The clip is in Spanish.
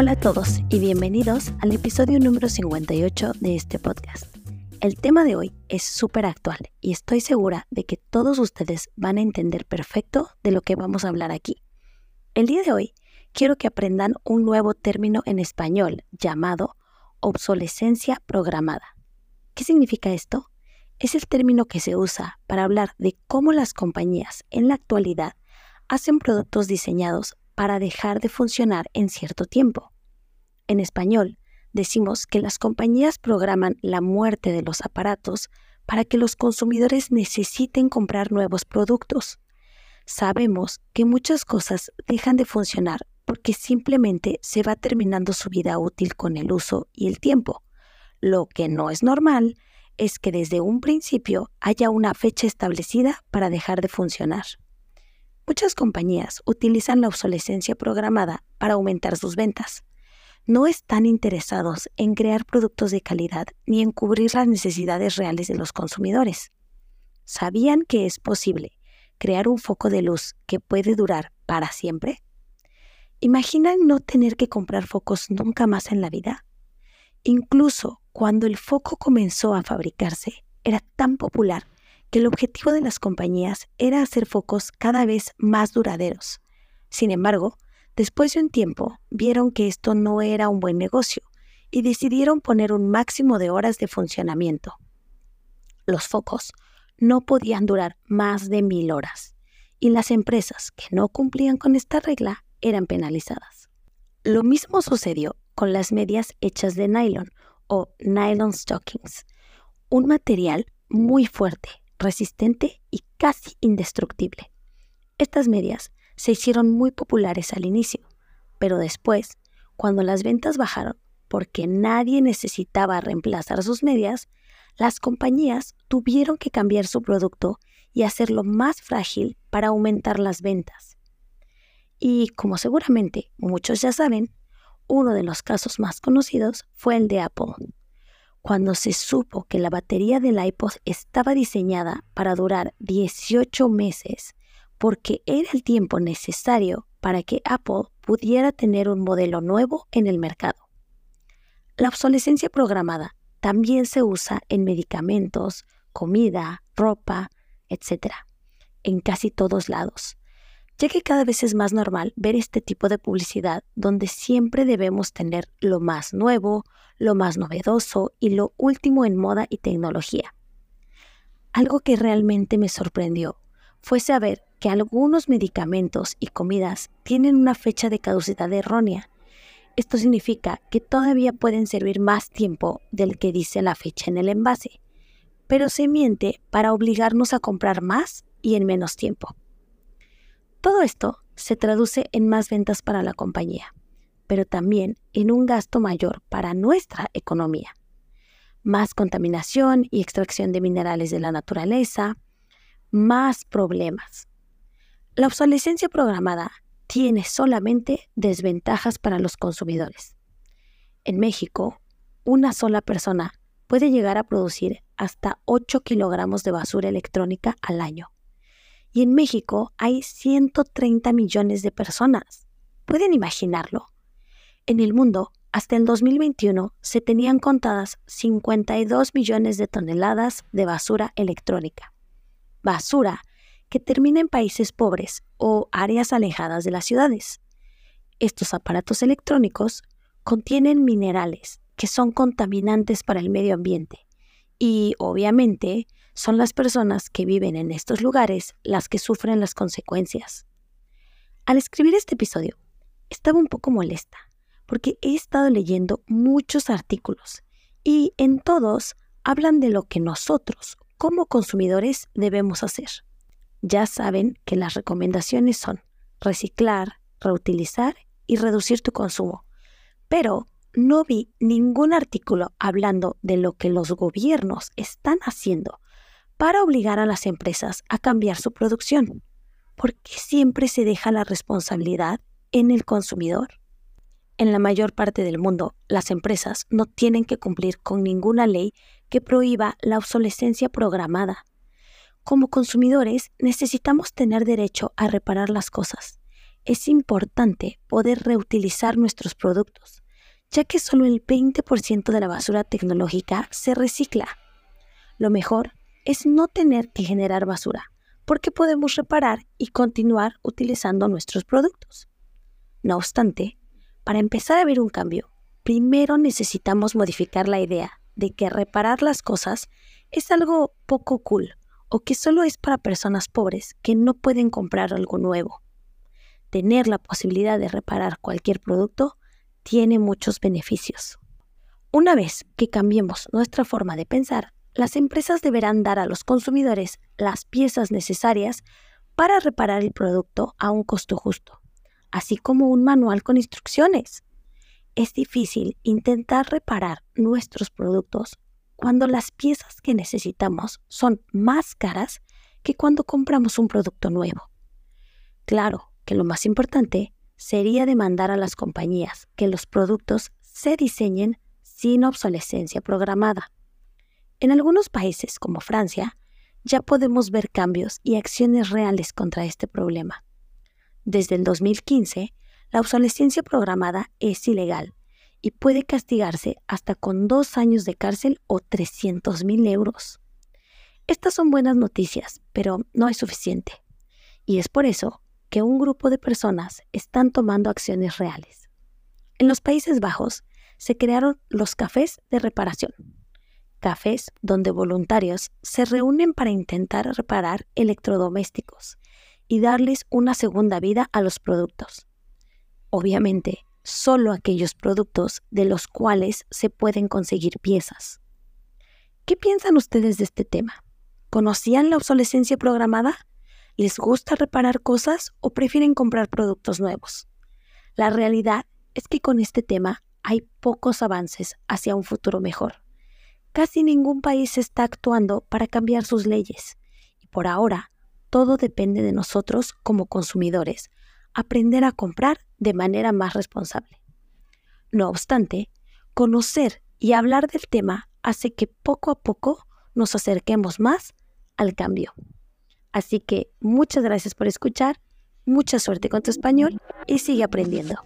Hola a todos y bienvenidos al episodio número 58 de este podcast. El tema de hoy es súper actual y estoy segura de que todos ustedes van a entender perfecto de lo que vamos a hablar aquí. El día de hoy quiero que aprendan un nuevo término en español llamado obsolescencia programada. ¿Qué significa esto? Es el término que se usa para hablar de cómo las compañías en la actualidad hacen productos diseñados para dejar de funcionar en cierto tiempo. En español, decimos que las compañías programan la muerte de los aparatos para que los consumidores necesiten comprar nuevos productos. Sabemos que muchas cosas dejan de funcionar porque simplemente se va terminando su vida útil con el uso y el tiempo. Lo que no es normal es que desde un principio haya una fecha establecida para dejar de funcionar. Muchas compañías utilizan la obsolescencia programada para aumentar sus ventas no están interesados en crear productos de calidad ni en cubrir las necesidades reales de los consumidores. ¿Sabían que es posible crear un foco de luz que puede durar para siempre? ¿Imaginan no tener que comprar focos nunca más en la vida? Incluso cuando el foco comenzó a fabricarse, era tan popular que el objetivo de las compañías era hacer focos cada vez más duraderos. Sin embargo, Después de un tiempo, vieron que esto no era un buen negocio y decidieron poner un máximo de horas de funcionamiento. Los focos no podían durar más de mil horas y las empresas que no cumplían con esta regla eran penalizadas. Lo mismo sucedió con las medias hechas de nylon o nylon stockings, un material muy fuerte, resistente y casi indestructible. Estas medias se hicieron muy populares al inicio, pero después, cuando las ventas bajaron porque nadie necesitaba reemplazar sus medias, las compañías tuvieron que cambiar su producto y hacerlo más frágil para aumentar las ventas. Y como seguramente muchos ya saben, uno de los casos más conocidos fue el de Apple. Cuando se supo que la batería del iPod estaba diseñada para durar 18 meses, porque era el tiempo necesario para que Apple pudiera tener un modelo nuevo en el mercado. La obsolescencia programada también se usa en medicamentos, comida, ropa, etc., en casi todos lados, ya que cada vez es más normal ver este tipo de publicidad donde siempre debemos tener lo más nuevo, lo más novedoso y lo último en moda y tecnología. Algo que realmente me sorprendió fue saber que algunos medicamentos y comidas tienen una fecha de caducidad errónea. Esto significa que todavía pueden servir más tiempo del que dice la fecha en el envase, pero se miente para obligarnos a comprar más y en menos tiempo. Todo esto se traduce en más ventas para la compañía, pero también en un gasto mayor para nuestra economía. Más contaminación y extracción de minerales de la naturaleza, más problemas. La obsolescencia programada tiene solamente desventajas para los consumidores. En México, una sola persona puede llegar a producir hasta 8 kilogramos de basura electrónica al año. Y en México hay 130 millones de personas. ¿Pueden imaginarlo? En el mundo, hasta el 2021 se tenían contadas 52 millones de toneladas de basura electrónica. Basura que termina en países pobres o áreas alejadas de las ciudades. Estos aparatos electrónicos contienen minerales que son contaminantes para el medio ambiente y obviamente son las personas que viven en estos lugares las que sufren las consecuencias. Al escribir este episodio, estaba un poco molesta porque he estado leyendo muchos artículos y en todos hablan de lo que nosotros como consumidores debemos hacer ya saben que las recomendaciones son reciclar, reutilizar y reducir tu consumo. Pero no vi ningún artículo hablando de lo que los gobiernos están haciendo para obligar a las empresas a cambiar su producción. porque siempre se deja la responsabilidad en el consumidor? En la mayor parte del mundo, las empresas no tienen que cumplir con ninguna ley que prohíba la obsolescencia programada como consumidores necesitamos tener derecho a reparar las cosas. es importante poder reutilizar nuestros productos, ya que solo el 20% de la basura tecnológica se recicla. Lo mejor es no tener que generar basura, porque podemos reparar y continuar utilizando nuestros productos. No obstante, para empezar a ver un cambio, primero necesitamos modificar la idea de que reparar las cosas es algo poco cool o que solo es para personas pobres que no pueden comprar algo nuevo. Tener la posibilidad de reparar cualquier producto tiene muchos beneficios. Una vez que cambiemos nuestra forma de pensar, las empresas deberán dar a los consumidores las piezas necesarias para reparar el producto a un costo justo, así como un manual con instrucciones. Es difícil intentar reparar nuestros productos cuando las piezas que necesitamos son más caras que cuando compramos un producto nuevo. Claro que lo más importante sería demandar a las compañías que los productos se diseñen sin obsolescencia programada. En algunos países como Francia, ya podemos ver cambios y acciones reales contra este problema. Desde el 2015, la obsolescencia programada es ilegal y puede castigarse hasta con dos años de cárcel o 300 mil euros. Estas son buenas noticias, pero no es suficiente. Y es por eso que un grupo de personas están tomando acciones reales. En los Países Bajos se crearon los cafés de reparación. Cafés donde voluntarios se reúnen para intentar reparar electrodomésticos y darles una segunda vida a los productos. Obviamente, solo aquellos productos de los cuales se pueden conseguir piezas. ¿Qué piensan ustedes de este tema? ¿Conocían la obsolescencia programada? ¿Les gusta reparar cosas o prefieren comprar productos nuevos? La realidad es que con este tema hay pocos avances hacia un futuro mejor. Casi ningún país está actuando para cambiar sus leyes y por ahora todo depende de nosotros como consumidores, aprender a comprar de manera más responsable. No obstante, conocer y hablar del tema hace que poco a poco nos acerquemos más al cambio. Así que muchas gracias por escuchar, mucha suerte con tu español y sigue aprendiendo.